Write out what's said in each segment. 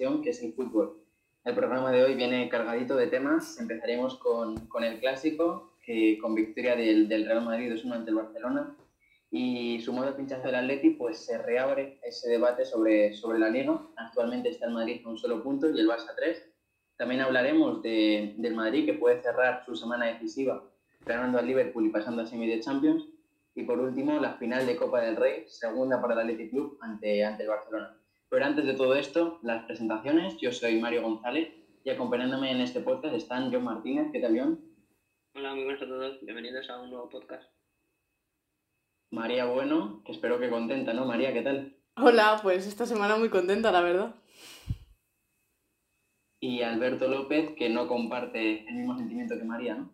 pasión, que es el fútbol. El programa de hoy viene cargadito de temas. Empezaremos con, con el clásico, que con victoria del, del Real Madrid 2-1 ante el Barcelona. Y su modo pinchazo del Atleti, pues se reabre ese debate sobre, sobre la Liga. Actualmente está el Madrid con un solo punto y el Barça 3. También hablaremos de, del Madrid, que puede cerrar su semana decisiva ganando al Liverpool y pasando a semi de Champions. Y por último, la final de Copa del Rey, segunda para el Athletic Club ante, ante el Barcelona. Pero antes de todo esto, las presentaciones. Yo soy Mario González y acompañándome en este podcast están John Martínez. ¿Qué tal, John? Hola, muy buenas a todos. Bienvenidos a un nuevo podcast. María Bueno, que espero que contenta, ¿no? María, ¿qué tal? Hola, pues esta semana muy contenta, la verdad. Y Alberto López, que no comparte el mismo sentimiento que María, ¿no?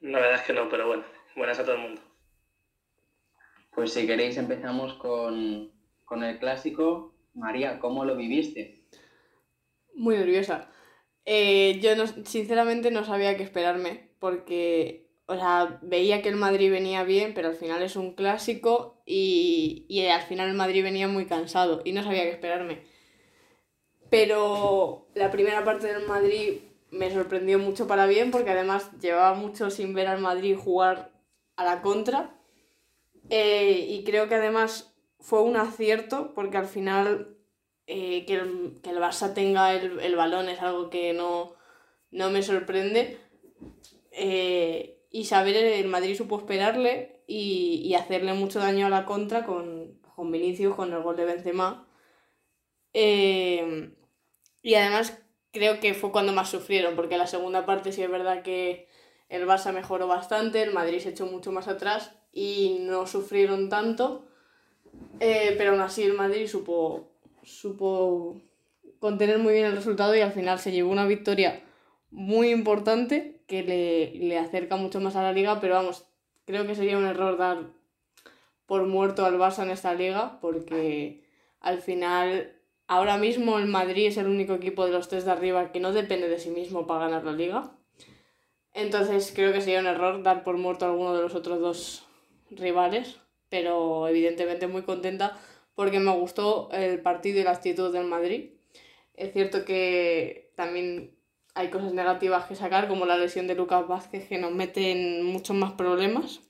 La verdad es que no, pero bueno, buenas a todo el mundo. Pues si queréis empezamos con, con el clásico. María, ¿cómo lo viviste? Muy nerviosa. Eh, yo no- sinceramente no sabía qué esperarme, porque, o sea, veía que el Madrid venía bien, pero al final es un clásico y, y al final el Madrid venía muy cansado y no sabía qué esperarme. Pero la primera parte del Madrid me sorprendió mucho para bien, porque además llevaba mucho sin ver al Madrid jugar a la contra. Eh, y creo que además fue un acierto, porque al final eh, que, el, que el Barça tenga el, el balón es algo que no, no me sorprende. Eh, y saber el Madrid supo esperarle y, y hacerle mucho daño a la contra con, con Vinicius, con el gol de Benzema. Eh, y además creo que fue cuando más sufrieron, porque la segunda parte sí es verdad que el Barça mejoró bastante, el Madrid se echó mucho más atrás y no sufrieron tanto. Eh, pero aún así el Madrid supo, supo contener muy bien el resultado y al final se llevó una victoria muy importante que le, le acerca mucho más a la liga, pero vamos, creo que sería un error dar por muerto al Barça en esta liga porque al final ahora mismo el Madrid es el único equipo de los tres de arriba que no depende de sí mismo para ganar la liga. Entonces creo que sería un error dar por muerto a alguno de los otros dos rivales, pero evidentemente muy contenta porque me gustó el partido y la actitud del Madrid. Es cierto que también hay cosas negativas que sacar, como la lesión de Lucas Vázquez, que nos mete en muchos más problemas.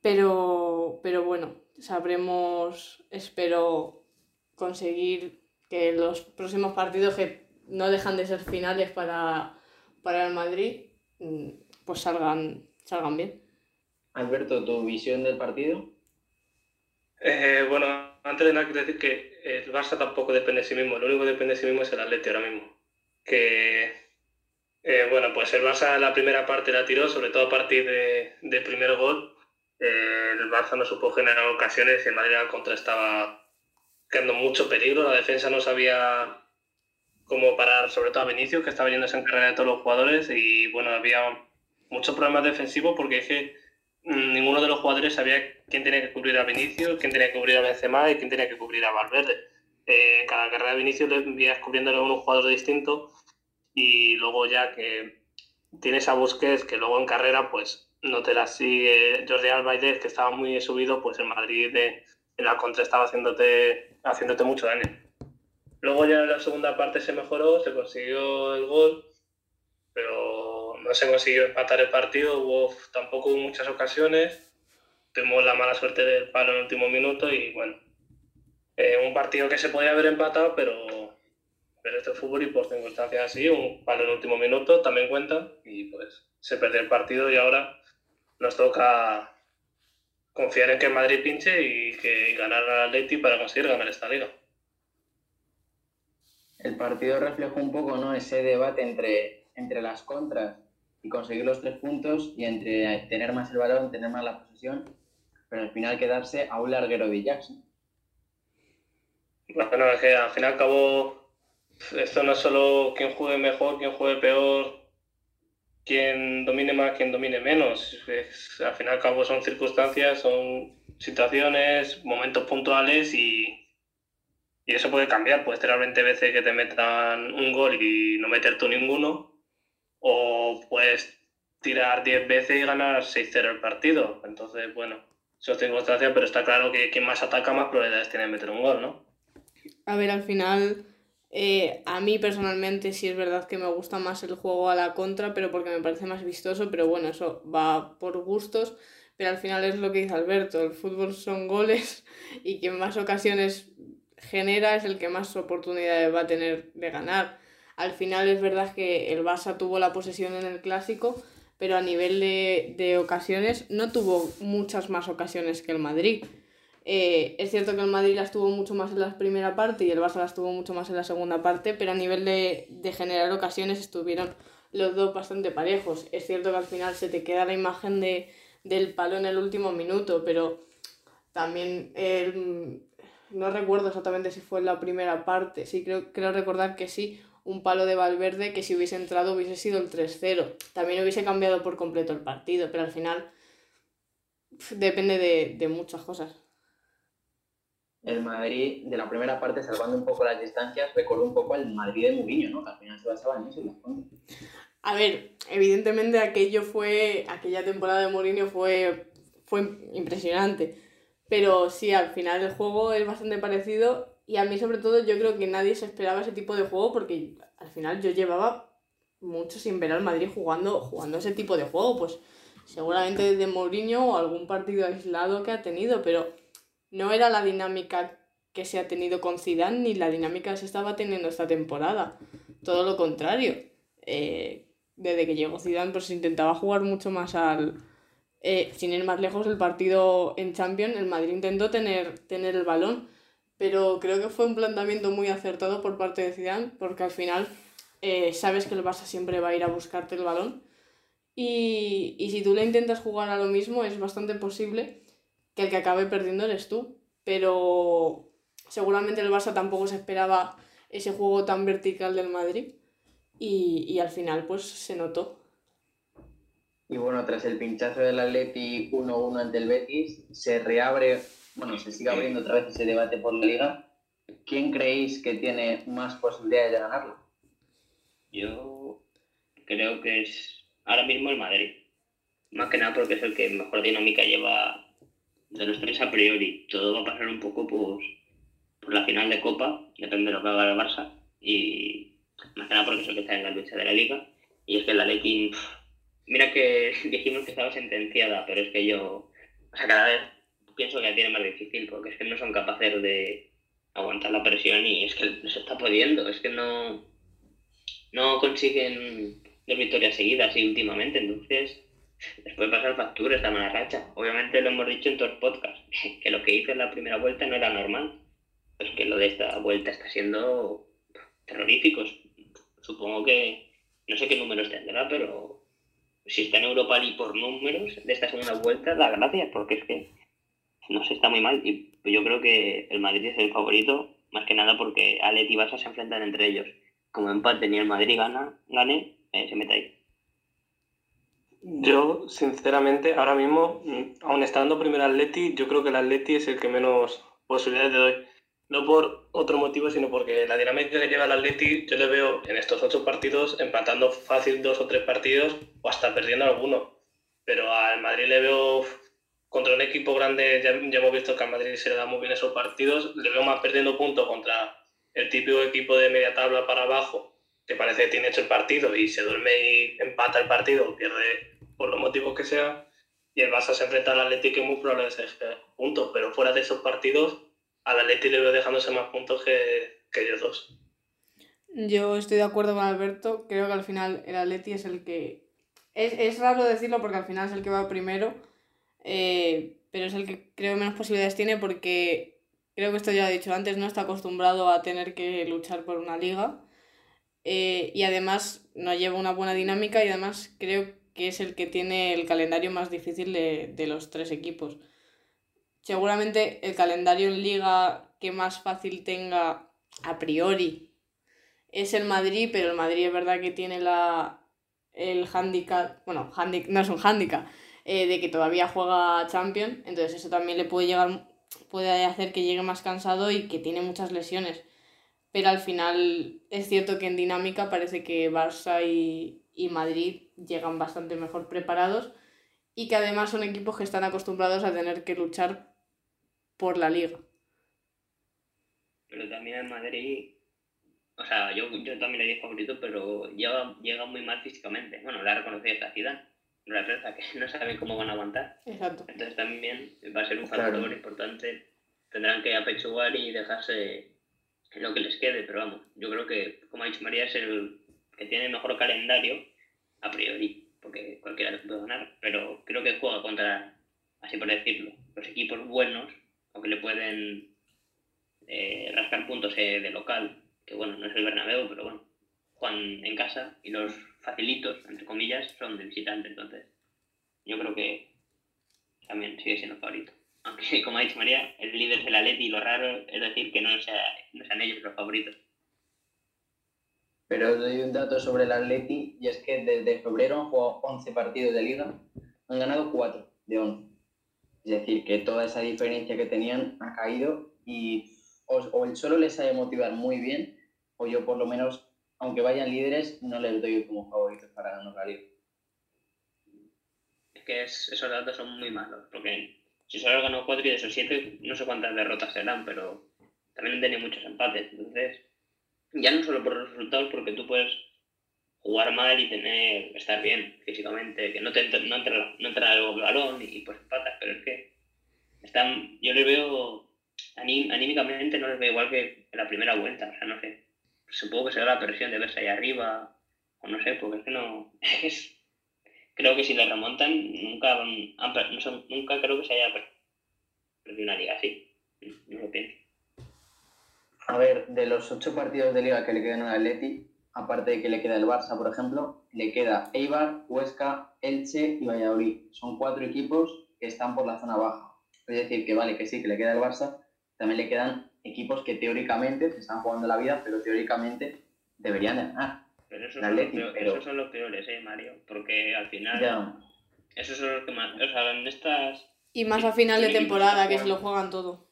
Pero, pero bueno, sabremos, espero, conseguir que los próximos partidos que no dejan de ser finales para, para el Madrid, mm, pues salgan, salgan bien. Alberto, ¿tu visión del partido? Eh, bueno, antes de nada quiero decir que el Barça tampoco depende de sí mismo, lo único que depende de sí mismo es el Atleti ahora mismo. Que, eh, bueno, pues el Barça la primera parte la tiró, sobre todo a partir de, del primer gol. Eh, el Barça no supo generar ocasiones y el Madrid al contra estaba creando mucho peligro, la defensa no sabía cómo parar, sobre todo a Vinicius, que estaba yéndose en carrera de todos los jugadores y bueno, había muchos problemas defensivos porque es que ninguno de los jugadores sabía quién tenía que cubrir a Vinicius, quién tenía que cubrir a Benzema y quién tenía que cubrir a Valverde. Eh, cada carrera de Vinicius le envías cubriéndole a un jugador distinto y luego ya que tienes a Busquets que luego en carrera pues no te la sigue Jordi Alba y Dez, que estaba muy subido, pues el Madrid de, en la contra estaba haciéndote, haciéndote mucho daño. Luego ya en la segunda parte se mejoró, se consiguió el gol, pero no se consiguió empatar el partido, hubo, tampoco hubo muchas ocasiones, tuvimos la mala suerte del palo en el último minuto y bueno, eh, un partido que se podía haber empatado, pero, pero este es fútbol y por circunstancias así, un palo en el último minuto también cuenta y pues se perdió el partido y ahora nos toca confiar en que Madrid pinche y que y ganar al Atleti para conseguir ganar esta liga. El partido reflejó un poco ¿no? ese debate entre, entre las contras y conseguir los tres puntos y entre tener más el balón, tener más la posesión, pero al final quedarse a un larguero de Jackson. Bueno, es que al fin y al cabo esto no es solo quien juegue mejor, quien juegue peor, quien domine más, quien domine menos. Es- al fin y al cabo son circunstancias, son situaciones, momentos puntuales y, y eso puede cambiar. Puedes tener 20 veces que te metan un gol y no meter tú ninguno, o puedes tirar 10 veces y ganar 6-0 el partido. Entonces, bueno, son circunstancias, pero está claro que quien más ataca más probabilidades tiene meter un gol, ¿no? A ver, al final, eh, a mí personalmente sí es verdad que me gusta más el juego a la contra, pero porque me parece más vistoso, pero bueno, eso va por gustos, pero al final es lo que dice Alberto, el fútbol son goles y quien más ocasiones genera es el que más oportunidades va a tener de ganar. Al final es verdad que el Barça tuvo la posesión en el clásico, pero a nivel de, de ocasiones no tuvo muchas más ocasiones que el Madrid. Eh, es cierto que el Madrid las tuvo mucho más en la primera parte y el Barça las tuvo mucho más en la segunda parte, pero a nivel de, de generar ocasiones estuvieron los dos bastante parejos. Es cierto que al final se te queda la imagen de, del palo en el último minuto, pero también no recuerdo exactamente si fue en la primera parte, sí creo, creo recordar que sí, un palo de Valverde que si hubiese entrado hubiese sido el 3-0. También hubiese cambiado por completo el partido, pero al final depende de, de muchas cosas el Madrid de la primera parte, salvando un poco las distancias, recordó un poco al Madrid de Mourinho, ¿no? Que al final se basaba en eso y las A ver, evidentemente aquello fue, aquella temporada de Mourinho fue, fue impresionante, pero sí, al final el juego es bastante parecido y a mí sobre todo yo creo que nadie se esperaba ese tipo de juego porque al final yo llevaba mucho sin ver al Madrid jugando, jugando ese tipo de juego, pues seguramente de Mourinho o algún partido aislado que ha tenido, pero no era la dinámica que se ha tenido con Zidane ni la dinámica que se estaba teniendo esta temporada. Todo lo contrario. Eh, desde que llegó Zidane pues intentaba jugar mucho más al... Eh, sin ir más lejos, el partido en Champions, el Madrid intentó tener, tener el balón, pero creo que fue un planteamiento muy acertado por parte de Zidane, porque al final eh, sabes que el Barça siempre va a ir a buscarte el balón. Y, y si tú le intentas jugar a lo mismo, es bastante posible que el que acabe perdiendo eres tú. Pero seguramente el Barça tampoco se esperaba ese juego tan vertical del Madrid y, y al final pues se notó. Y bueno, tras el pinchazo del Atleti 1-1 ante el Betis, se reabre, bueno, se sigue abriendo otra vez ese debate por la liga. ¿Quién creéis que tiene más posibilidades de ganarlo? Yo creo que es ahora mismo el Madrid. Más que nada porque es el que mejor dinámica lleva de los tres a priori. Todo va a pasar un poco pues, por la final de Copa, depende de lo que haga el Barça. Y más que nada porque es el que está en la lucha de la Liga. Y es que la Leti, mira que dijimos que estaba sentenciada, pero es que yo, o sea, cada vez pienso que la tiene más difícil porque es que no son capaces de aguantar la presión y es que se está pudiendo, es que no, no consiguen dos victorias seguidas y últimamente, entonces les puede pasar factura esta mala racha. Obviamente lo hemos dicho en todos los podcasts, que lo que hizo en la primera vuelta no era normal. Pues que lo de esta vuelta está siendo terrorífico. Supongo que, no sé qué números tendrá, pero si está en Europa y por números de esta segunda vuelta, da gracias, porque es que no se está muy mal. Y yo creo que el Madrid es el favorito, más que nada porque Alet y Barça se enfrentan entre ellos. Como empate ni el Madrid gana, gane, eh, se mete ahí. Yo, sinceramente, ahora mismo, mm, aún estando primero Atleti, yo creo que el Atleti es el que menos posibilidades le doy. No por otro motivo, sino porque la dinámica que lleva el Atleti, yo le veo en estos ocho partidos empatando fácil dos o tres partidos o hasta perdiendo alguno. Pero al Madrid le veo contra un equipo grande, ya, ya hemos visto que al Madrid se le da muy bien esos partidos, le veo más perdiendo puntos contra el típico equipo de media tabla para abajo que parece que tiene hecho el partido y se duerme y empata el partido o pierde por los motivos que sea, y el Barça se enfrenta al Atlético y muy probable que se puntos, pero fuera de esos partidos, al Atlético le veo dejándose más puntos que, que ellos dos. Yo estoy de acuerdo con Alberto, creo que al final el Atleti es el que... Es, es raro decirlo porque al final es el que va primero, eh, pero es el que creo menos posibilidades tiene porque creo que esto ya he dicho antes, no está acostumbrado a tener que luchar por una liga eh, y además no lleva una buena dinámica y además creo que es el que tiene el calendario más difícil de, de los tres equipos. Seguramente el calendario en liga que más fácil tenga a priori es el Madrid, pero el Madrid es verdad que tiene la, el handicap, bueno, no es un handicap, eh, de que todavía juega Champions, entonces eso también le puede llegar, puede hacer que llegue más cansado y que tiene muchas lesiones pero al final es cierto que en dinámica parece que Barça y, Madrid llegan bastante mejor preparados y que además son equipos que están acostumbrados a tener que luchar por la liga. Pero también en Madrid, o sea, yo, yo también le di favorito, pero llega, llega muy mal físicamente. Bueno, la ha reconocido esta ciudad, la verdad que no saben cómo van a aguantar. Exacto. Entonces también va a ser un factor Claro. importante. Tendrán que apechugar y dejarse lo que les quede, pero vamos, yo creo que, como ha dicho María, es el que tiene el mejor calendario a priori, porque cualquiera le puede ganar, pero creo que juega contra, así por decirlo, los equipos buenos o que le pueden eh, rascar puntos eh, de local, que bueno, no es el Bernabéu, pero bueno, juegan en casa y los facilitos, entre comillas, son de visitante, entonces yo creo que también sigue siendo favorito. Aunque, como ha dicho María, el líder es el Atleti y lo raro es decir que no, sea, no sean ellos los favoritos. Pero os doy un dato sobre el Atleti y es que desde febrero han jugado 11 partidos de liga, han ganado 4 de 11. Es decir, que toda esa diferencia que tenían ha caído y o, o el solo les sabe motivar muy bien, o yo por lo menos, aunque vayan líderes, no les doy como favoritos para ganar la liga. Es que es- esos datos son muy malos, porque si solo ganó 4 y de esos 7, no sé cuántas derrotas serán, pero también han tenido muchos empates. Entonces, ya no solo por los resultados, porque tú puedes jugar mal y tener estar bien físicamente, que no te no entra, no entra el balón y pues empatas, pero es que están, yo les veo aní- anímicamente no les veo igual que en la primera vuelta, o sea, no sé. Supongo que será la presión de verse ahí arriba, o no sé, porque es que no. Es, creo que si le remontan, nunca, nunca creo que se haya per- perdido una liga así. No lo pienso. A ver, de los 8 partidos de liga que le quedan al Atleti, aparte de que le queda el Barça, por ejemplo, le queda Eibar, Huesca, Elche y Valladolid. Son cuatro equipos que están por la zona baja. Es decir, que vale, que sí, que le queda el Barça, también le quedan equipos que teóricamente se están jugando la vida, pero teóricamente deberían de ganar. Pero esos, son, los Atleti, peor- pero- esos son los peores, eh, Mario. Porque al final, Ya, esos son los que más. O sea, en estas. Y más a final de temporada, que se lo juegan todo.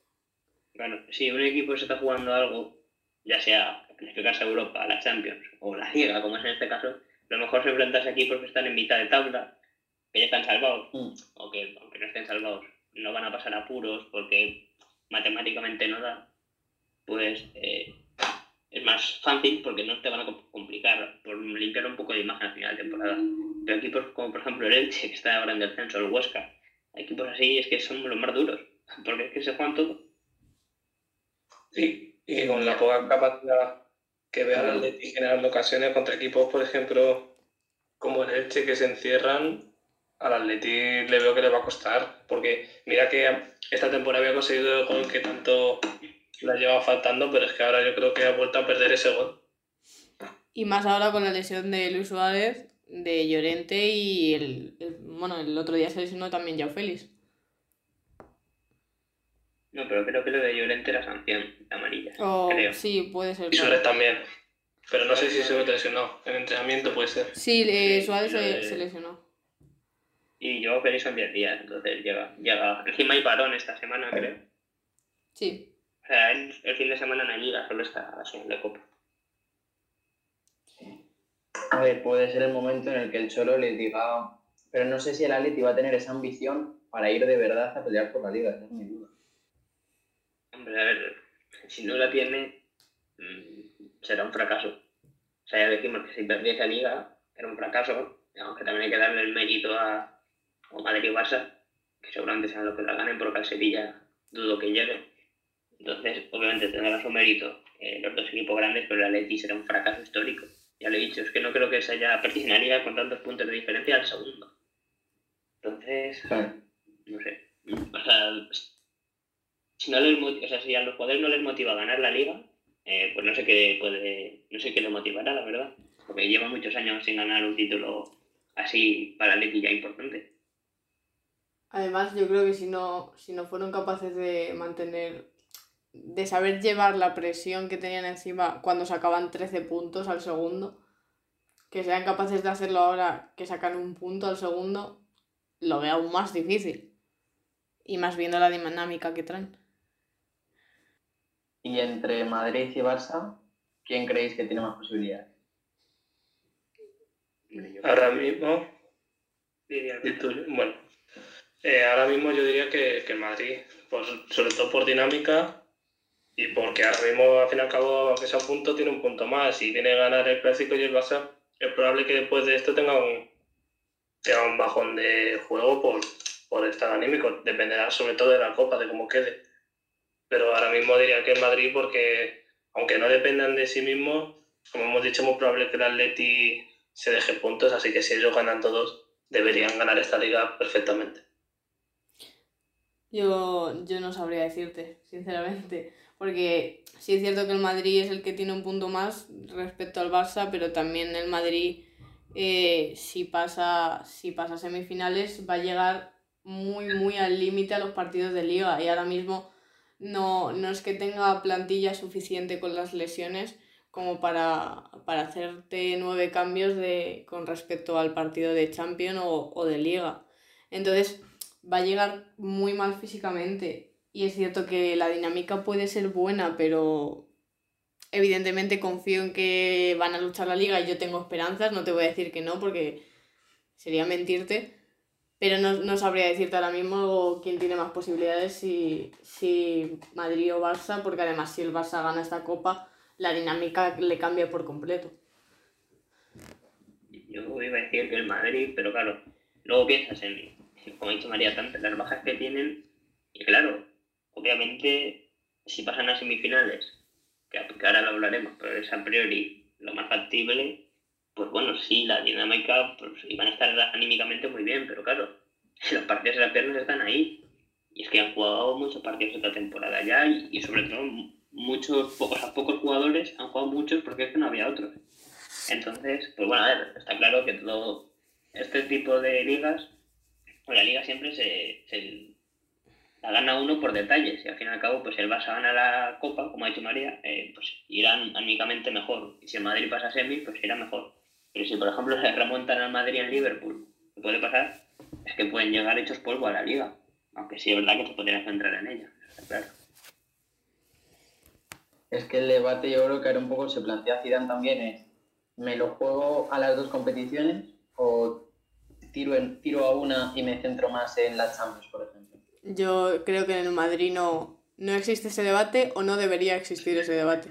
Bueno, si un equipo se está jugando algo, ya sea clasificarse a Europa, a la Champions o la Liga, como es en este caso, lo mejor se enfrenta a equipos que están en mitad de tabla, que ya están salvados, Mm. o que aunque no estén salvados, no van a pasar apuros porque matemáticamente no da, pues eh, es más fácil porque no te van a com- complicar por limpiar un poco de imagen al final de temporada. Pero equipos como por ejemplo el Elche, que está ahora en descenso, el Huesca, equipos así es que son los más duros, porque es que se juegan todo. Sí, y con la poca capacidad que ve al Atleti generando ocasiones contra equipos, por ejemplo, como el Elche, que se encierran, al Atleti le veo que le va a costar, porque mira que esta temporada había conseguido el gol que tanto le llevaba faltando, pero es que ahora yo creo que ha vuelto a perder ese gol. Y más ahora con la lesión de Luis Suárez, de Llorente y el, el- bueno, el otro día se lesionó también Yao Félix. No, pero creo que lo de Llorente era sanción amarilla. O Creo. sí, puede ser. Y Suárez también. Pero no sé si se lesionó. En entrenamiento puede ser. Sí, eh, Suárez se, se lesionó. Y yo Félix son 10 días, entonces llega, llega. Encima hay parón esta semana, creo. Sí. O sea, el, el fin de semana no hay liga, solo está la segunda de copa. A ver, puede ser el momento en el que el Cholo les diga, pero no sé si el Atleti va a tener esa ambición para ir de verdad a pelear por la liga, esa es mi duda. Hombre, a ver, si no la tiene, mm, será un fracaso. O sea, ya decimos que si perdiese la liga, era un fracaso, aunque también hay que darle el mérito a, a Madrid y Barça, que seguramente sean los que la ganen, porque al Sevilla dudo que llegue. Entonces, obviamente tendrá su mérito eh, los dos equipos grandes, pero el Atleti será un fracaso histórico. Ya lo he dicho, es que no creo que se haya liga con tantos puntos de diferencia al segundo. Entonces, no sé. O sea, si, no les o sea, si a los jugadores no les motiva ganar la liga, eh, pues no sé qué puede, no sé qué les motivará, la verdad. Porque lleva muchos años sin ganar un título así para el Atleti ya importante. Además, yo creo que si no, si no fueron capaces de mantener, de saber llevar la presión que tenían encima cuando sacaban 13 puntos al segundo, que sean capaces de hacerlo ahora que sacan un punto al segundo, lo veo aún más difícil. Y más viendo la dinámica que traen. Y entre Madrid y Barça, ¿quién creéis que tiene más posibilidades? Ahora mismo, diría que- bueno, Eh, ahora mismo yo diría que, que Madrid, pues, sobre todo por dinámica y porque ahora mismo, al fin y al cabo, aunque sea un punto, tiene un punto más y tiene que ganar el Clásico y el Barça. Es probable que después de esto tenga un, tenga un bajón de juego por, por estar anímico. Dependerá sobre todo de la Copa, de cómo quede. Pero ahora mismo diría que el Madrid porque, aunque no dependan de sí mismos, como hemos dicho, es muy probable que el Atleti se deje puntos, así que si ellos ganan todos, deberían ganar esta liga perfectamente. Yo, yo no sabría decirte, sinceramente, porque sí es cierto que el Madrid es el que tiene un punto más respecto al Barça, pero también el Madrid, eh, si, pasa, si pasa semifinales, va a llegar muy, muy al límite a los partidos de liga y ahora mismo no, no es que tenga plantilla suficiente con las lesiones como para, para hacerte nueve cambios de, con respecto al partido de Champions o, o de Liga. Entonces va a llegar muy mal físicamente y es cierto que la dinámica puede ser buena, pero evidentemente confío en que van a luchar la liga y yo tengo esperanzas, no te voy a decir que no porque sería mentirte, pero no, no sabría decirte ahora mismo quién tiene más posibilidades, si, si Madrid o Barça, porque además si el Barça gana esta copa, la dinámica le cambia por completo. Yo iba a decir que el Madrid, pero claro, luego piensas en, como ha dicho María, tantas las bajas que tienen, y claro, obviamente, si pasan a semifinales, que, ahora lo hablaremos, pero es a priori lo más factible, pues bueno, sí, la dinámica, pues iban a estar anímicamente muy bien, pero claro, los partidos de las piernas están ahí. Y es que han jugado muchos partidos esta temporada ya y, sobre todo muchos, pocos a pocos jugadores han jugado muchos porque es que no había otros. Entonces, pues bueno, a ver, está claro que todo este tipo de ligas, pues la liga siempre se, se la gana uno por detalles y al fin y al cabo, pues el Barça gana la Copa, como ha dicho María, eh, pues irán anímicamente mejor. Y si el Madrid pasa a semi, pues irá mejor. Pero si, por ejemplo, se remontan al Madrid en Liverpool, que puede pasar es que pueden llegar hechos polvo a la liga. Aunque sí es verdad que se podrían centrar en ella, claro. Es que el debate yo creo que ahora un poco se plantea Zidane también es, ¿me lo juego a las dos competiciones o tiro, tiro a una y me centro más en la Champions, por ejemplo? Yo creo que en el Madrid no, no existe ese debate o no debería existir ese debate.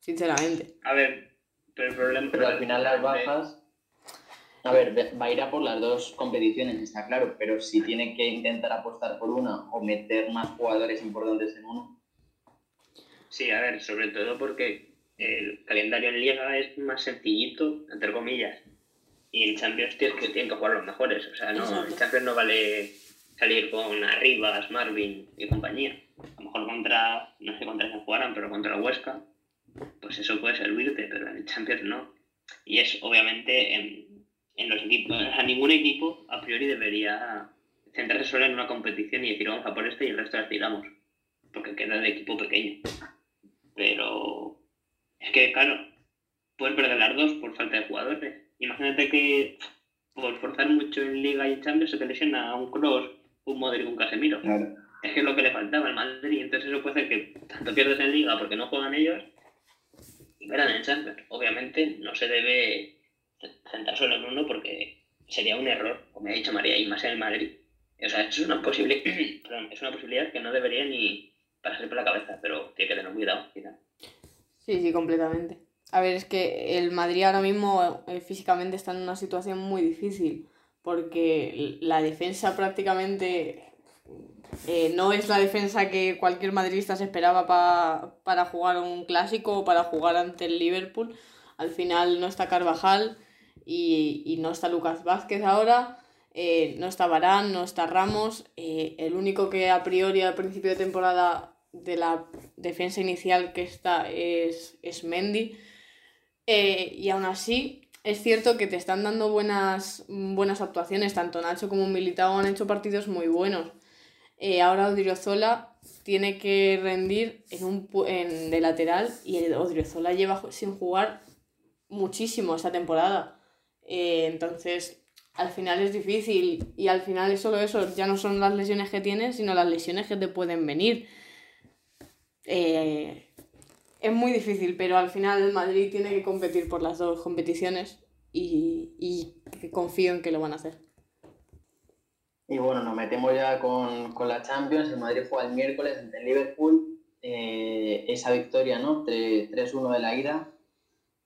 Sinceramente. A ver, pero el problema... Pero al final las bajas... A ver, va a ir a por las dos competiciones, está claro, pero si tiene que intentar apostar por una o meter más jugadores importantes en uno. Sí, a ver, sobre todo porque el calendario en Liga es más sencillito, entre comillas. Y en Champions tienes que, tienen que jugar los mejores. O sea, no, en Champions no vale salir con Arribas, Marvin y compañía. A lo mejor contra, no sé contra quién jugaran, pero contra Huesca, pues eso puede servirte, pero en Champions no. Y es obviamente en, en los equipos, o sea, ningún equipo a priori debería centrarse solo en una competición y decir vamos a por este y el resto las tiramos, porque queda de equipo pequeño. Pero es que, claro, puedes perder las dos por falta de jugadores. Imagínate que por forzar mucho en Liga y Champions se te lesiona un Cross, un Modric, un Casemiro. Claro. Es que es lo que le faltaba al Madrid, entonces eso puede hacer que tanto pierdes en Liga porque no juegan ellos y verán en Champions. Obviamente no se debe centrar solo en uno porque sería un error, como ha dicho María, y más en el Madrid. O sea, es una, posible... Perdón, es una posibilidad que no debería ni pasarse por la cabeza, pero tiene que tener cuidado. quizá. Sí, sí, completamente. A ver, es que el Madrid ahora mismo eh, físicamente está en una situación muy difícil porque la defensa prácticamente eh, no es la defensa que cualquier madridista se esperaba pa- para jugar un clásico o para jugar ante el Liverpool. Al final no está Carvajal y, y no está Lucas Vázquez ahora, eh, no está Varane, no está Ramos. eh, el único que a priori al principio de temporada de la defensa inicial que está es, es Mendy. Y aún así, es cierto que te están dando buenas, buenas actuaciones. Tanto Nacho como Militao han hecho partidos muy buenos. Eh, ahora Odriozola tiene que rendir en un, en, de lateral y Odriozola lleva sin jugar muchísimo esta temporada. Eh, entonces, al final es difícil y al final es solo eso. Ya no son las lesiones que tienes, sino las lesiones que te pueden venir. Eh, es muy difícil, pero al final el Madrid tiene que competir por las dos competiciones y, y confío en que lo van a hacer. Y bueno, nos metemos ya con, con la Champions. El Madrid juega el miércoles ante el Liverpool. Eh, esa victoria, ¿no? 3-1 de la ida.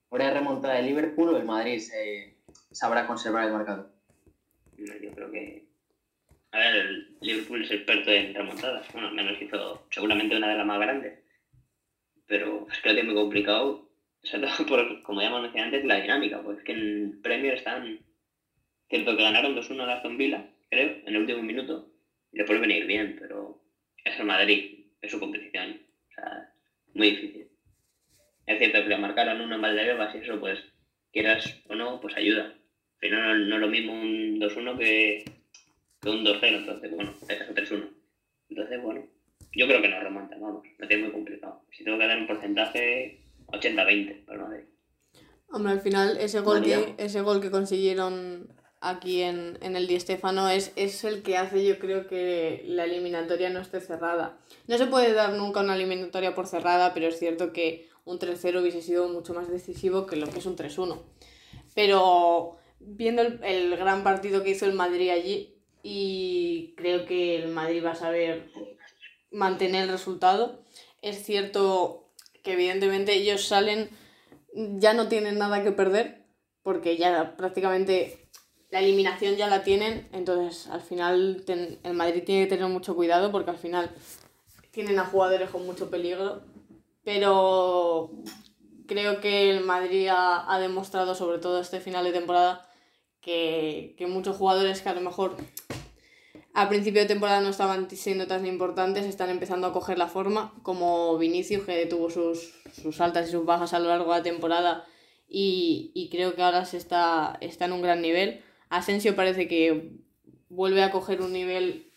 ¿Habrá remontada de Liverpool o el Madrid se sabrá conservar el marcador? Yo creo que. A ver, el Liverpool es experto en remontadas. Bueno, al menos hizo seguramente una de las más grandes. Pero es que lo tiene muy complicado. Sobre todo por, como ya hemos mencionado antes, la dinámica. Pues es que en Premier están. Cierto que ganaron 2-1 a Aston Villa, creo, en el último minuto. Y le puede venir bien, pero es el Madrid, es su competición. O sea, muy difícil. Es cierto que le marcaron una en Valdebebas y eso, pues, quieras o no, pues ayuda. Pero no, no es lo mismo un 2-1 que, que, un 2-0, entonces, bueno, es un 3-1. Entonces, bueno, yo creo que no remonta, vamos, me tiene muy complicado. Si tengo que dar un porcentaje, 80-20 para Madrid. Hombre, al final ese gol, que, ese gol que consiguieron aquí en, en el Di Stefano es, es el que hace yo creo que la eliminatoria no esté cerrada. No se puede dar nunca una eliminatoria por cerrada, pero es cierto que un 3-0 hubiese sido mucho más decisivo que lo que es un 3-1. Pero viendo el, el, gran partido que hizo el Madrid allí, y creo que el Madrid va a saber mantener el resultado, es cierto que evidentemente ellos salen, ya no tienen nada que perder, porque ya prácticamente la eliminación ya la tienen, entonces al final el Madrid tiene que tener mucho cuidado porque al final tienen a jugadores con mucho peligro, pero creo que el Madrid ha, ha demostrado, sobre todo este final de temporada, que, que, muchos jugadores que a lo mejor a principio de temporada no estaban siendo tan importantes están empezando a coger la forma, como Vinicius, que tuvo sus, sus altas y sus bajas a lo largo de la temporada y, y creo que ahora se está, está en un gran nivel. Asensio parece que vuelve a coger un nivel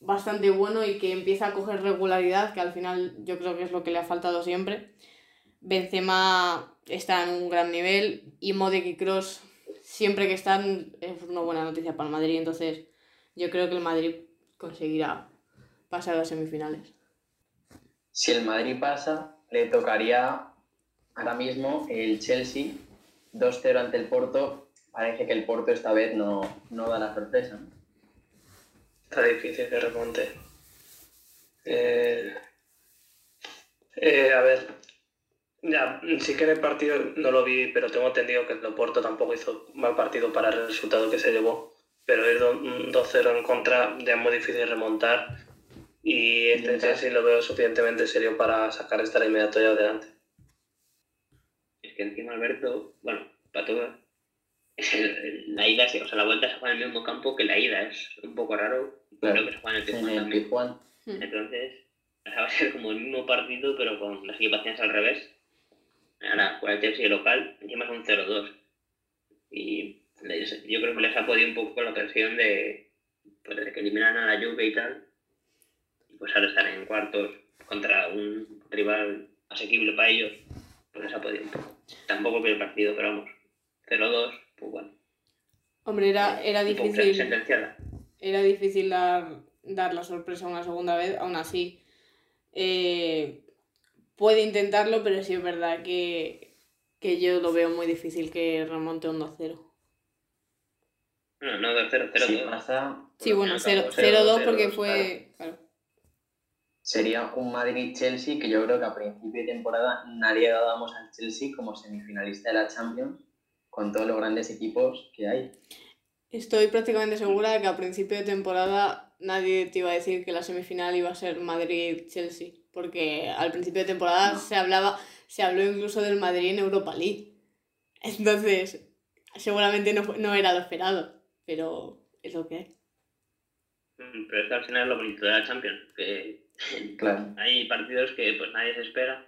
bastante bueno y que empieza a coger regularidad, que al final yo creo que es lo que le ha faltado siempre. Benzema está en un gran nivel y Modric y Kroos siempre que están es una buena noticia para el Madrid, entonces yo creo que el Madrid conseguirá pasar a las semifinales. Si el Madrid pasa, le tocaría ahora mismo el Chelsea 2-0 ante el Porto. Parece que el Porto esta vez no, no da la sorpresa. Está difícil que remonte. Eh, eh, a ver, ya, sí que en el partido no lo vi, pero tengo entendido que el Porto tampoco hizo mal partido para el resultado que se llevó. Pero ir 2-0 en contra ya es muy difícil remontar. Y este Chelsea lo veo suficientemente serio para sacar esta eliminatoria adelante. Es que encima Alberto, bueno, para todo, la ida, o sea, la vuelta se juega en el mismo campo que la ida, es un poco raro. Claro. Creo que se juega en el Tijuana en el también. Tijuana. Entonces, o sea, va a ser como el mismo partido, pero con las equipaciones al revés. Ahora, con el Chelsea local, encima es un 0-2. Y yo creo que les ha podido un poco la presión de, pues, de que eliminan a la Juve y tal. Y pues ahora estar en cuartos contra un rival asequible para ellos, pues les ha podido un poco. Tampoco vi el partido, pero vamos, 0-2, pues bueno. Hombre, era, era Un poco difícil. Era difícil dar, dar la sorpresa una segunda vez, aún así. eh, puede intentarlo, pero sí es verdad que, que yo lo veo muy difícil que remonte un 2-0. No, no, 0-0, 0-2. Si pasa, Sí, bueno, no, 0 cero, 0-2 cero, porque fue. Claro. sería un Madrid-Chelsea que yo creo que a principio de temporada nadie dábamos al Chelsea como semifinalista de la Champions con todos los grandes equipos que hay. Estoy prácticamente segura de que a principio de temporada nadie te iba a decir que la semifinal iba a ser Madrid-Chelsea. Porque al principio de temporada No. se hablaba, se habló incluso del Madrid en Europa League. Entonces, seguramente no, fue- no era lo esperado, pero es lo que hay. Mm, Pero es que al final es lo bonito de la Champions, que Claro. hay partidos que pues nadie se espera,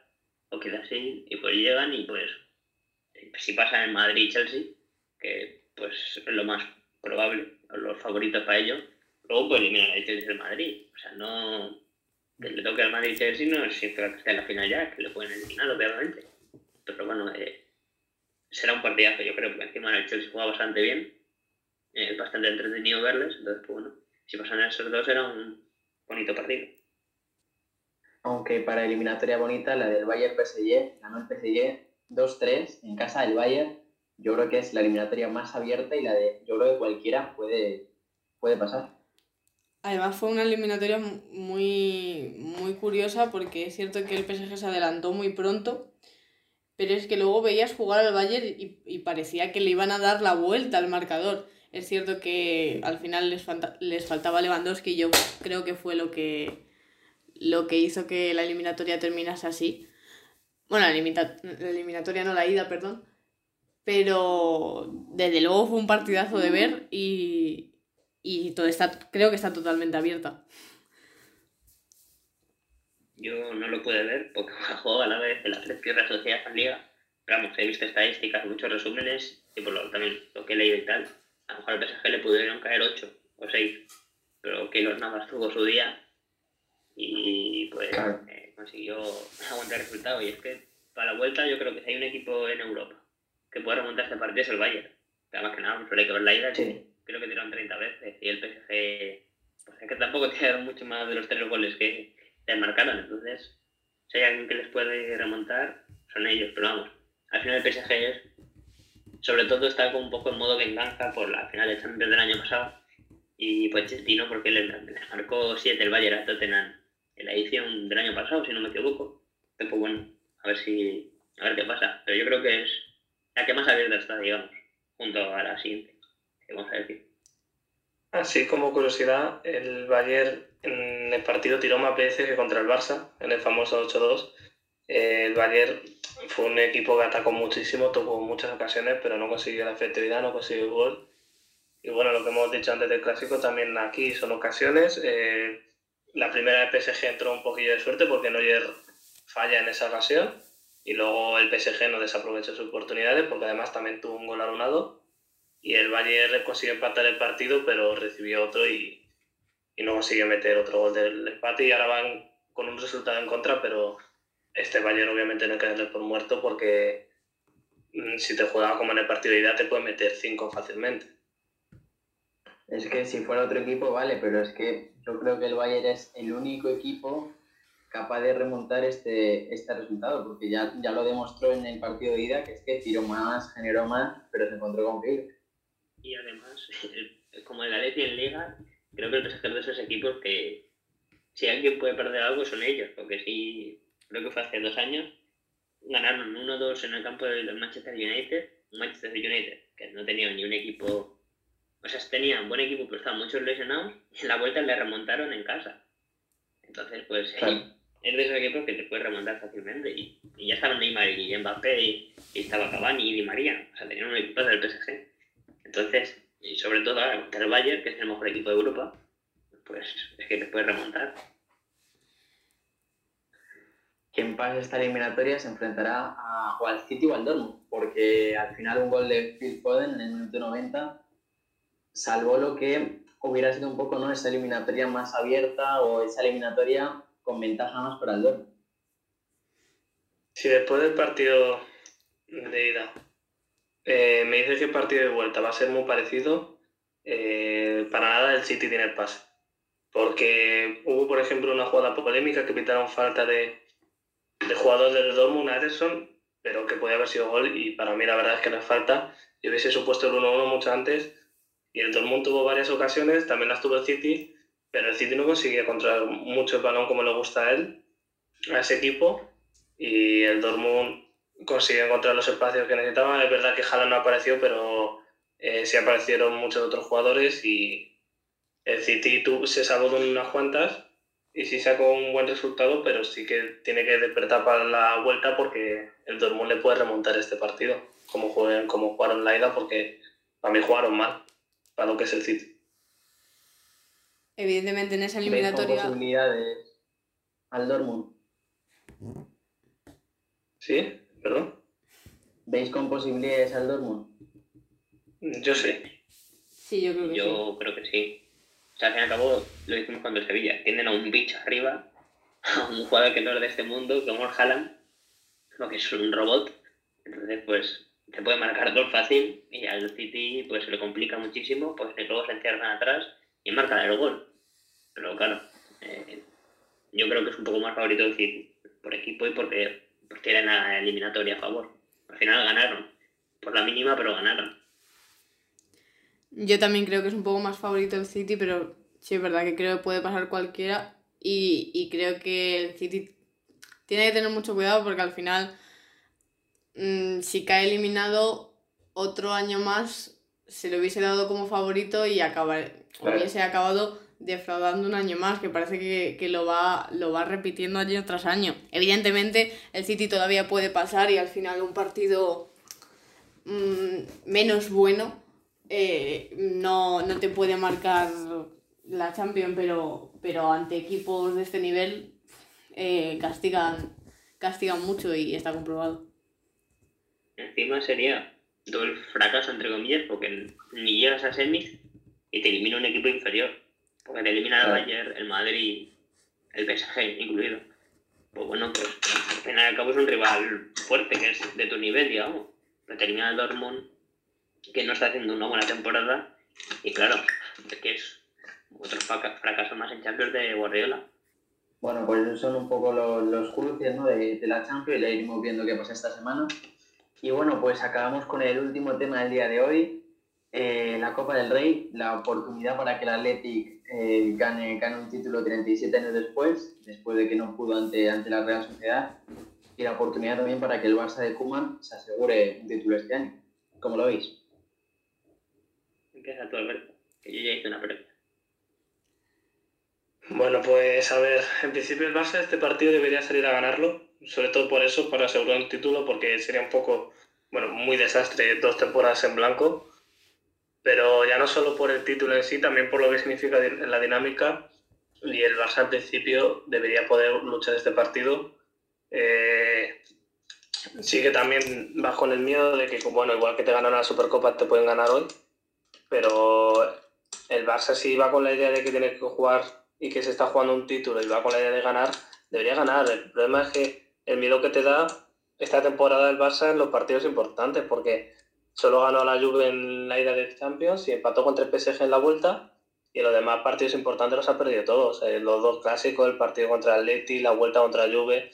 o quizás sí, y pues llegan y pues si pasa en Madrid y Chelsea, que pues es lo más probable, o los favoritos para ello, luego pues eliminan al Chelsea del Madrid. O sea, no que le toque al Madrid y Chelsea no significa que esté en la final ya, que le pueden eliminar, obviamente. Pero bueno, eh, será un partidazo, yo creo, porque encima el Chelsea juega bastante bien, eh, bastante entretenido verles, entonces pues bueno, si pasan esos dos será un bonito partido. Aunque para eliminatoria bonita, la del Bayern PSG, ganó el PSG 2-3 en casa del Bayern. Yo creo que es la eliminatoria más abierta y la de, yo creo que cualquiera puede, puede pasar. Además fue una eliminatoria muy, muy curiosa porque es cierto que el PSG se adelantó muy pronto, pero es que luego veías jugar al Bayern y, y parecía que le iban a dar la vuelta al marcador. Es cierto que al final les, les faltaba Lewandowski y yo creo que fue lo que, lo que hizo que la eliminatoria terminase así. Bueno, la, la eliminatoria no la ida, perdón. Pero desde luego fue un partidazo de ver y, y todo está, creo que está totalmente abierta. Yo no lo pude ver porque jugado a la vez en las tres piernas sociedades en liga. Pero vamos, he visto estadísticas, muchos resúmenes y por lo también lo que he leído y tal. A lo mejor al PSG le pudieron caer 8 o 6, pero que los Navas tuvo su día y pues eh, consiguió aguantar el resultado. Y es que para la vuelta yo creo que si hay un equipo en Europa que puede remontar este partido es el Bayern. Además que nada, hay que ver la ida, que creo que tiraron 30 veces y el PSG, pues es que tampoco tiraron mucho más de los tres goles que te marcaron. Entonces, si hay alguien que les puede remontar, son ellos. Pero vamos, al final el PSG es, sobre todo está con un poco en modo venganza por la final de Champions del año pasado. Y Pochettino porque le, marcó 7 el Bayern a Tottenham en la edición del año pasado, si no me equivoco. Pues bueno, a ver si a ver qué pasa. Pero yo creo que es la que más abierta está, digamos, junto a la siguiente, vamos a decir. Así como curiosidad, el Bayern en el partido tiró más veces que contra el Barça, en el famoso 8-2. el Bayern fue un equipo que atacó muchísimo, tuvo muchas ocasiones, pero no consiguió la efectividad, no consiguió el gol. Y bueno, lo que hemos dicho antes del clásico, también aquí son ocasiones. Eh, la primera de PSG entró un poquillo de suerte porque Neuer falla en esa ocasión y luego el PSG no desaprovechó sus oportunidades porque además también tuvo un gol alunado y el Bayern consiguió empatar el partido pero recibió otro y, y no consiguió meter otro gol del empate y ahora van con un resultado en contra pero este Bayern obviamente no hay que darle por muerto porque mm, si te juega como en el partido de ida te puede meter cinco fácilmente. Es que si fuera otro equipo, vale, pero es que yo creo que el Bayern es el único equipo capaz de remontar este, este resultado, porque ya, ya lo demostró en el partido de ida, que es que tiró más, generó más, pero se encontró con Phil. Y además, como el Atleti en Liga, creo que el PSG de esos equipos que si alguien puede perder algo son ellos, porque sí, creo que fue hace dos años, ganaron 1-2 en el campo del Manchester United, Manchester United, que no tenía ni un equipo, o sea, tenía un buen equipo, pero estaban muchos lesionados, y en la vuelta le remontaron en casa. Entonces, pues, es de esos equipos que te puedes remontar fácilmente. Y, ya estaban Neymar y Mbappé y, estaba Cavani y Di María. O sea, tenían un equipo del PSG. Entonces, y sobre todo ahora contra el Bayern, que es el mejor equipo de Europa, pues es que te puedes remontar. Quien pase esta eliminatoria se enfrentará a, o al City o al Dortmund, porque al final un gol de Phil Foden en el minuto 90 salvó lo que hubiera sido un poco ¿no? esa eliminatoria más abierta o esa eliminatoria con ventaja más para el Dortmund. Si después del partido de ida eh, me dices que el partido de vuelta va a ser muy parecido, eh, para nada el City tiene el pase. Porque hubo, por ejemplo, una jugada polémica que pitaron falta de, de jugador del Dortmund, Ederson, pero que podía haber sido gol y para mí la verdad es que no es falta. Yo hubiese supuesto el 1-1 mucho antes y el Dortmund tuvo varias ocasiones, también las tuvo el City, pero el City no conseguía controlar mucho el balón como le gusta a él, a ese equipo, y el Dortmund consiguió encontrar los espacios que necesitaba. Es verdad que Haaland no apareció, pero eh, sí aparecieron muchos otros jugadores y el City se salvó de unas cuantas y sí sacó un buen resultado, pero sí que tiene que despertar para la vuelta porque el Dortmund le puede remontar este partido, como, jueguen, como jugaron la ida, porque para mí jugaron mal para lo que es el City evidentemente en esa eliminatoria. ¿Veis posibilidades al Dortmund? ¿Sí? ¿Perdón? ¿Veis con posibilidades al Dortmund? Yo sí. Sí, yo creo que yo sí. creo que sí. O sea, al fin y al cabo, lo hicimos cuando el Sevilla. Tienen a un bicho arriba, a un jugador que no es de este mundo, como el Haaland, lo que es un robot. Entonces, pues, se puede marcar dos fácil y al City pues se le complica muchísimo, pues luego se encierran atrás y marcan el gol. Pero claro, eh, yo creo que es un poco más favorito decir por equipo y porque pues, tienen la eliminatoria a favor. Al final ganaron, por la mínima, pero ganaron. Yo también creo que es un poco más favorito el City, pero Sí, es verdad que creo que puede pasar cualquiera y, y creo que el City tiene que tener mucho cuidado porque al final, mm, si cae eliminado otro año más, se le hubiese dado como favorito y acabar, Claro. hubiese acabado defraudando un año más, que parece que, que lo, va, lo va repitiendo año tras año. Evidentemente, el City todavía puede pasar y al final un partido mm, menos bueno eh, no, no te puede marcar la Champions, pero, pero ante equipos de este nivel eh, castigan, castigan mucho y está comprobado. Encima sería todo el fracaso, entre comillas, porque ni llegas a semis y te elimina un equipo inferior. Porque te elimina el. Bayern, el Madrid, el PSG incluido. Pues bueno, pues al final y al cabo es un rival fuerte, que es de tu nivel, digamos. Pero te elimina el Dortmund, que no está haciendo una buena temporada. Y claro, que es otro fraca- fracaso más en Champions de Guardiola. Bueno, pues son un poco los, los cruces de, la Champions y ya iremos viendo qué pasa esta semana. Y bueno, pues acabamos con el último tema del día de hoy, eh, la Copa del Rey, la oportunidad para que el Athletic eh, gane, gane un título 37 años después, después de que no pudo ante, ante la Real Sociedad, y la oportunidad también para que el Barça de Koeman se asegure un título este año. ¿Cómo lo veis? Alberto, que yo ya hice una previa. Bueno, pues a ver, en principio el Barça este partido debería salir a ganarlo, sobre todo por eso, para asegurar un título, porque sería un poco, bueno, muy desastre dos temporadas en blanco, pero ya no solo por el título en sí, también por lo que significa la dinámica, y el Barça al principio debería poder luchar este partido. Eh, sí que también vas con el miedo de que, bueno, igual que te ganan la Supercopa, te pueden ganar hoy, pero el Barça si va con la idea de que tiene que jugar y que se está jugando un título y va con la idea de ganar, debería ganar. El problema es que el miedo que te da esta temporada el Barça en los partidos importantes, porque solo ganó a la Juve en la ida de Champions y empató contra el PSG en la vuelta y los demás partidos importantes los ha perdido todos. Eh, los dos clásicos, el partido contra el Atleti, la vuelta contra la Juve,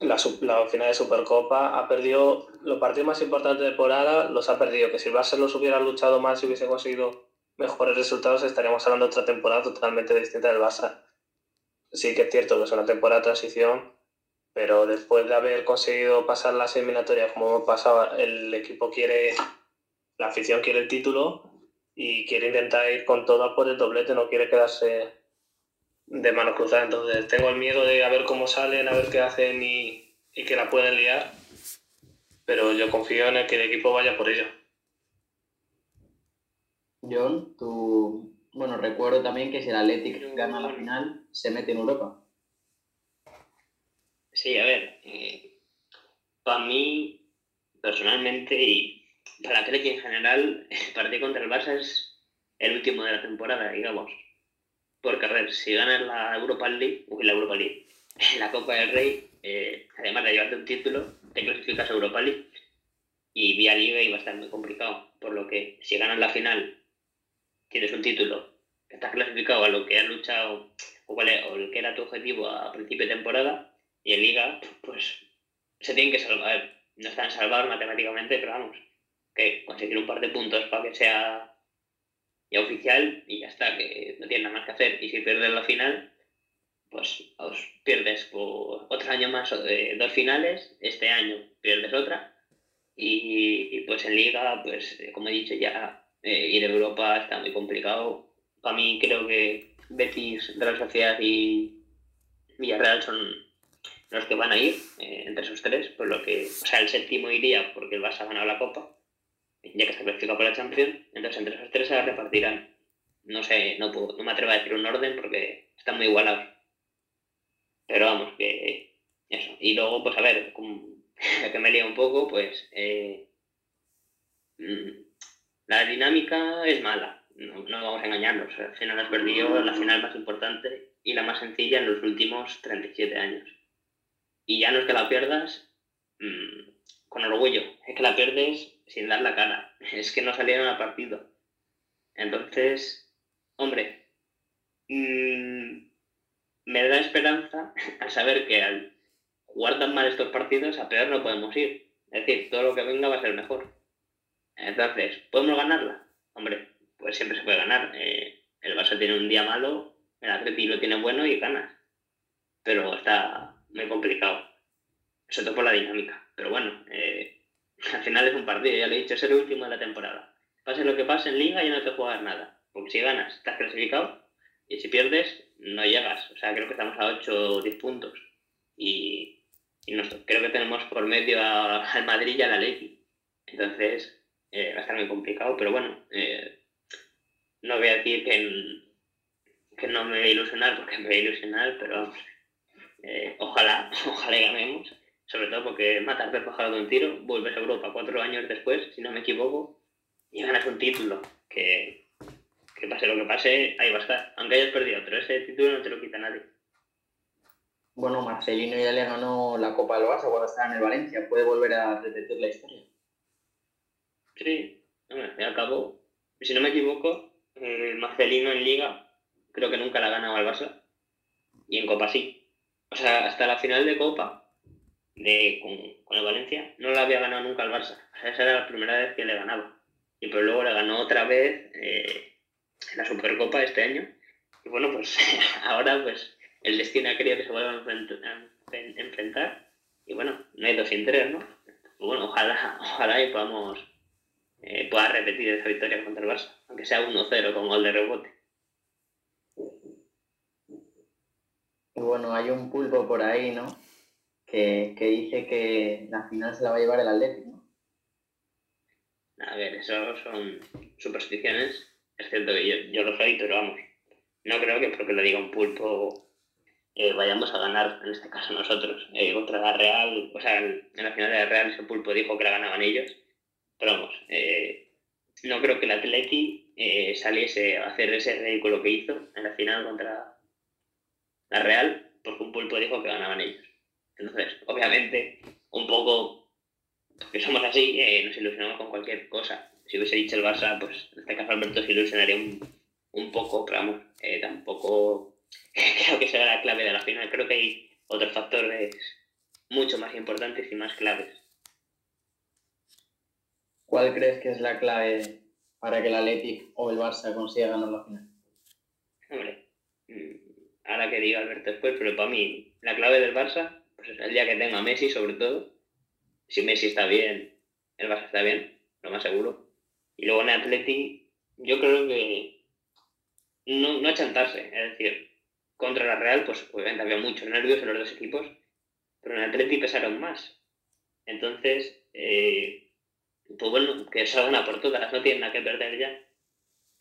la, la final de Supercopa, ha perdido los partidos más importantes de temporada, los ha perdido. Que si el Barça los hubiera luchado más y hubiese conseguido mejores resultados, estaríamos hablando de otra temporada totalmente distinta del Barça. Sí que es cierto que es una temporada de transición, pero después de haber conseguido pasar las eliminatorias como hemos pasado, el equipo quiere, la afición quiere el título y quiere intentar ir con todo por el doblete, no quiere quedarse de manos cruzadas. Entonces tengo el miedo de a ver cómo salen, a ver qué hacen y, y que la pueden liar, pero yo confío en el que el equipo vaya por ello. John, tú... Bueno, recuerdo también que si el Athletic gana la final, se mete en Europa. Sí, a ver, eh, para mí, personalmente, y para la Atleti en general, el partido contra el Barça es el último de la temporada, digamos. Porque, a ver, si ganas la Europa League, uy, la Europa League, la Copa del Rey, eh, además de llevarte un título, te clasificas a Europa League y vía Liga iba a estar muy complicado. Por lo que, si ganas la final, tienes un título, estás clasificado a lo que has luchado o, cuál el que era tu objetivo a principio de temporada, y en Liga, pues se tienen que salvar. No están salvados matemáticamente, pero vamos, que conseguir un par de puntos para que sea ya oficial y ya está, que no tiene nada más que hacer. Y si pierdes la final, pues os pierdes otro año más de dos finales, este año pierdes otra. Y, y, pues en Liga, pues eh, como he dicho ya, eh, ir a Europa está muy complicado. Para mí creo que Betis, Real Sociedad y Villarreal son los que van a ir eh, entre esos tres, por lo que, o sea, el séptimo iría porque el Barça ha ganado la Copa, ya que está clasificado por la Champions, entonces entre esos tres se la repartirán. No sé, no, me atrevo a decir un orden porque están muy igualados. Pero vamos, que eso. Y luego, pues a ver, que me lía un poco, pues eh, mm, la dinámica es mala, no, no vamos a engañarnos. Al final has perdido la final más importante y la más sencilla en los últimos 37 años. Y ya no es que la pierdas mm, con orgullo, es que la pierdes sin dar la cara. Es que no salieron al partido. Entonces, hombre, mm, me da esperanza al saber que al jugar tan mal estos partidos, a peor no podemos ir. Es decir, todo lo que venga va a ser mejor. Entonces, ¿podemos ganarla? Hombre, pues siempre se puede ganar. Eh, el Barça tiene un día malo, el Atleti lo tiene bueno y ganas. Pero está muy complicado, sobre todo por la dinámica. Pero bueno, eh, al final es un partido, ya lo he dicho, es el último de la temporada. Pase lo que pase en liga, ya no te juegas nada. Porque si ganas, estás clasificado y si pierdes, no llegas. O sea, creo que estamos a 8 o 10 puntos. Y, creo que tenemos por medio al Madrid y al Atleti. Entonces, eh, va a estar muy complicado. Pero bueno, eh, no voy a decir que, que no me voy a ilusionar, porque me voy a ilusionar, pero eh, ojalá, ojalá ganemos. Sobre todo porque matas de pájaro de un tiro, vuelves a Europa cuatro años después, si no me equivoco, y ganas un título. Que, que pase lo que pase, ahí va a estar. Aunque hayas perdido otro, ese título no te lo quita nadie. Bueno, Marcelino ya le ganó la Copa del Barça cuando estaba en el Valencia. ¿Puede volver a repetir la historia? Sí, me acabo. Si no me equivoco, eh, Marcelino en Liga creo que nunca la ha ganado al Barça. Y en Copa sí. O sea, hasta la final de Copa de, con, el Valencia no la había ganado nunca al Barça. Esa era la primera vez que le ganaba. Y pues luego le ganó otra vez eh, en la Supercopa este año. Y bueno, pues ahora pues el destino ha querido que se vuelvan a enfrentar. Y bueno, no hay dos sin tres, ¿no? Pues bueno, ojalá, ojalá y podamos eh, pueda repetir esa victoria contra el Barça, aunque sea 1-0 con gol de rebote. Bueno, hay un pulpo por ahí, ¿no? Que, dice que la final se la va a llevar el Atlético. A ver, eso son supersticiones. Es cierto que yo, lo soy, pero vamos. No creo que porque lo diga un pulpo eh, vayamos a ganar, en este caso nosotros, eh, contra la Real. O sea, en la final de la Real ese pulpo dijo que la ganaban ellos pero vamos, eh, no creo que el Atleti saliese a hacer ese ridículo que hizo en la final contra la Real, porque un pulpo dijo que ganaban ellos. Entonces, obviamente, un poco, porque somos así, eh, nos ilusionamos con cualquier cosa. Si hubiese dicho el Barça, pues en este caso Alberto se ilusionaría un, poco, pero vamos, tampoco creo que sea la clave de la final. Creo que hay otros factores mucho más importantes y más claves. ¿Cuál crees que es la clave para que el Athletic o el Barça consiga ganar la final? Hombre, mm, ahora que diga Alberto después, pero para mí la clave del Barça pues es el día que tenga Messi sobre todo. Si Messi está bien, el Barça está bien, lo más seguro. Y luego en Atleti, yo creo que no, no achantarse, es decir, contra la Real, pues obviamente había muchos nervios en los dos equipos, pero en Atleti pesaron más. Entonces, eh, pues bueno, que salgan a por todas, no tienen nada que perder ya.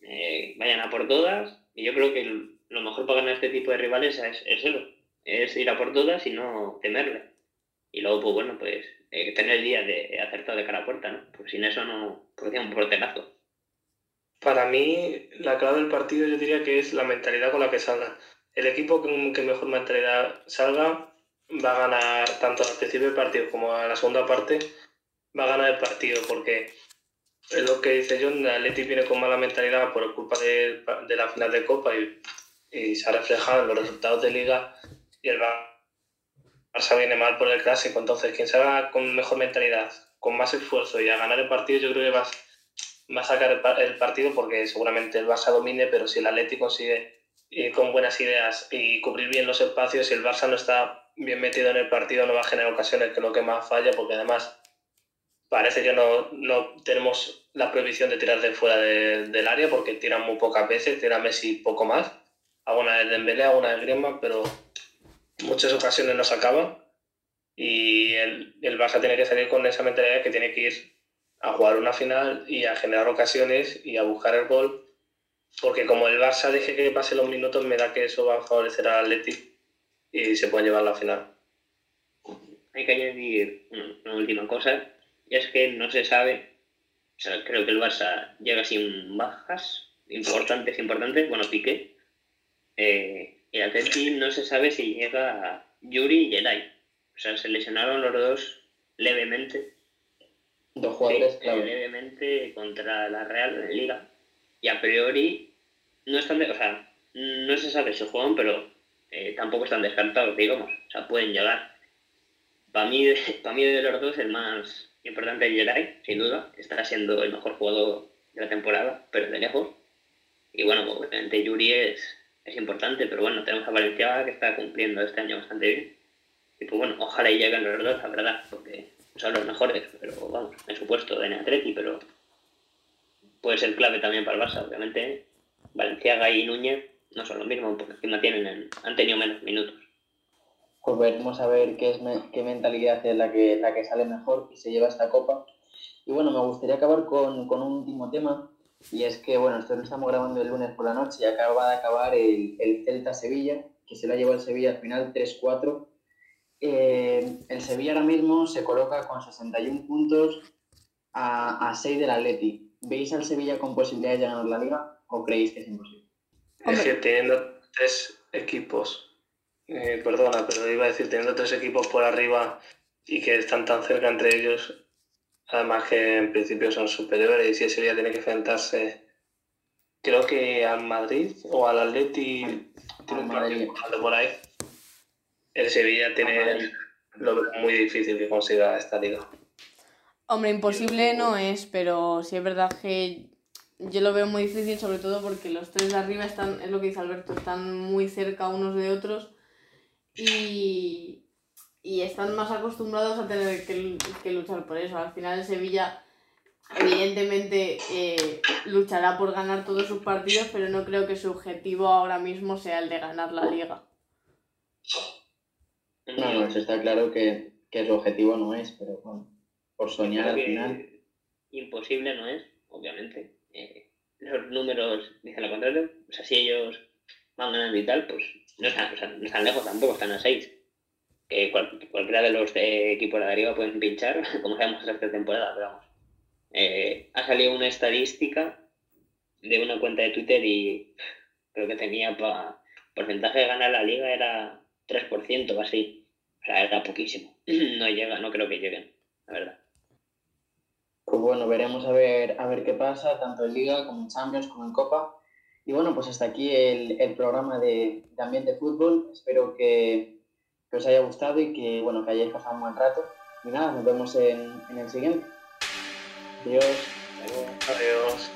Eh, vayan a por todas, y yo creo que lo mejor para ganar este tipo de rivales es, eso, es ir a por todas y no temerle. Y luego, pues bueno, pues eh, tener el día de acertado de cara a puerta, ¿no? Pues sin eso no, podría un porterazo. Para mí, la clave del partido yo diría que es la mentalidad con la que salga. El equipo que, mejor mentalidad salga va a ganar tanto al principio del partido como a la segunda parte va a ganar el partido porque es lo que dice John, Atleti viene con mala mentalidad por culpa de, de la final de Copa y, se ha reflejado en los resultados de Liga y el Barça viene mal por el clásico. Entonces, quien salga con mejor mentalidad, con más esfuerzo y a ganar el partido, yo creo que va, a sacar el, partido porque seguramente el Barça domine, pero si el Atleti consigue con buenas ideas y cubrir bien los espacios, si el Barça no está bien metido en el partido, no va a generar ocasiones, que es lo que más falla, porque además parece que no, no, tenemos la prohibición de tirar de fuera del área porque tiran muy pocas veces, tira Messi poco más, alguna vez de Dembélé, alguna de Griezmann, pero muchas ocasiones no se acaban y el, el Barça tiene que salir con esa mentalidad que tiene que ir a jugar una final y a generar ocasiones y a buscar el gol, porque como el Barça deje que pase los minutos, me da que eso va a favorecer al Athletic y se puede llevar la final. Hay que añadir una última cosa, y es que no se sabe, o sea, creo que el Barça llega sin bajas importantes, importantes, bueno, Piqué, eh, el Atleti no se sabe si llega Yuri y Elay. O sea, se lesionaron los dos levemente. Dos jugadores, claro. Levemente contra la Real en Liga. Y a priori no están, de, o sea, no se sabe si juegan, pero eh, tampoco están descartados, digamos. O sea, pueden llegar. Para mí, para mí de los dos el más importante Jedi, sin duda. Está siendo el mejor jugador de la temporada, pero de lejos. Y bueno, obviamente Yuri es, es importante, pero bueno, tenemos a Valencia que está cumpliendo este año bastante bien. Y pues bueno, ojalá y lleguen los dos, la verdad, porque son los mejores, pero vamos, en su puesto en Atleti, pero puede ser clave también para el Barça, obviamente. Valenciaga y Núñez no son lo mismo, porque encima tienen, han tenido menos minutos. Pues veremos a ver qué, es qué mentalidad es la que, la que sale mejor y se lleva esta copa. Y bueno, me gustaría acabar con, con un último tema, y es que, bueno, esto lo estamos grabando el lunes por la noche y acaba de acabar el, el Celta-Sevilla, que se lo ha llevado el Sevilla al final 3-4. Eh, el Sevilla ahora mismo se coloca con 61 puntos a, a 6 del Atleti. ¿Veis al Sevilla con posibilidades de ganar la liga o creéis que es imposible? Es que teniendo tres equipos, eh, perdona, pero iba a decir, teniendo tres equipos por arriba y que están tan cerca entre ellos, además que en principio son superiores y si el Sevilla tiene que enfrentarse, creo que al Madrid o al Atleti, tiene un partido por ahí. El Sevilla tiene lo muy difícil que consiga esta liga. Hombre, imposible no es, pero sí es verdad que yo lo veo muy difícil, sobre todo porque los tres de arriba están, es lo que dice Alberto, están muy cerca unos de otros y, y están más acostumbrados a tener que, que, luchar por eso. Al final el Sevilla evidentemente eh, luchará por ganar todos sus partidos, pero no creo que su objetivo ahora mismo sea el de ganar la liga. No, no, eso está claro que, que su objetivo no es, pero bueno, por soñar al final. Imposible no es, obviamente. Eh, los números dicen lo contrario. O sea, si ellos van ganando y tal, pues no están, o sea, no están lejos tampoco, están a 6. Que cualquiera de los equipos de arriba pueden pinchar, como sabemos esta temporada, pero vamos. Eh, ha salido una estadística de una cuenta de Twitter y creo que tenía para porcentaje de ganar la liga era 3% o así. O sea, era poquísimo. No llega, no creo que lleguen, la verdad. Pues bueno, veremos a ver, a ver qué pasa, tanto en Liga como en Champions, como en Copa. Y bueno, pues hasta aquí el, el programa de, de fútbol. Espero que, que, os haya gustado y que, bueno, que hayáis pasado un buen rato. Y nada, nos vemos en, en el siguiente. Adiós. Adiós.